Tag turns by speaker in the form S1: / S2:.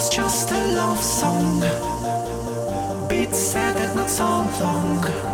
S1: was just a love song. Beat sad and not so long.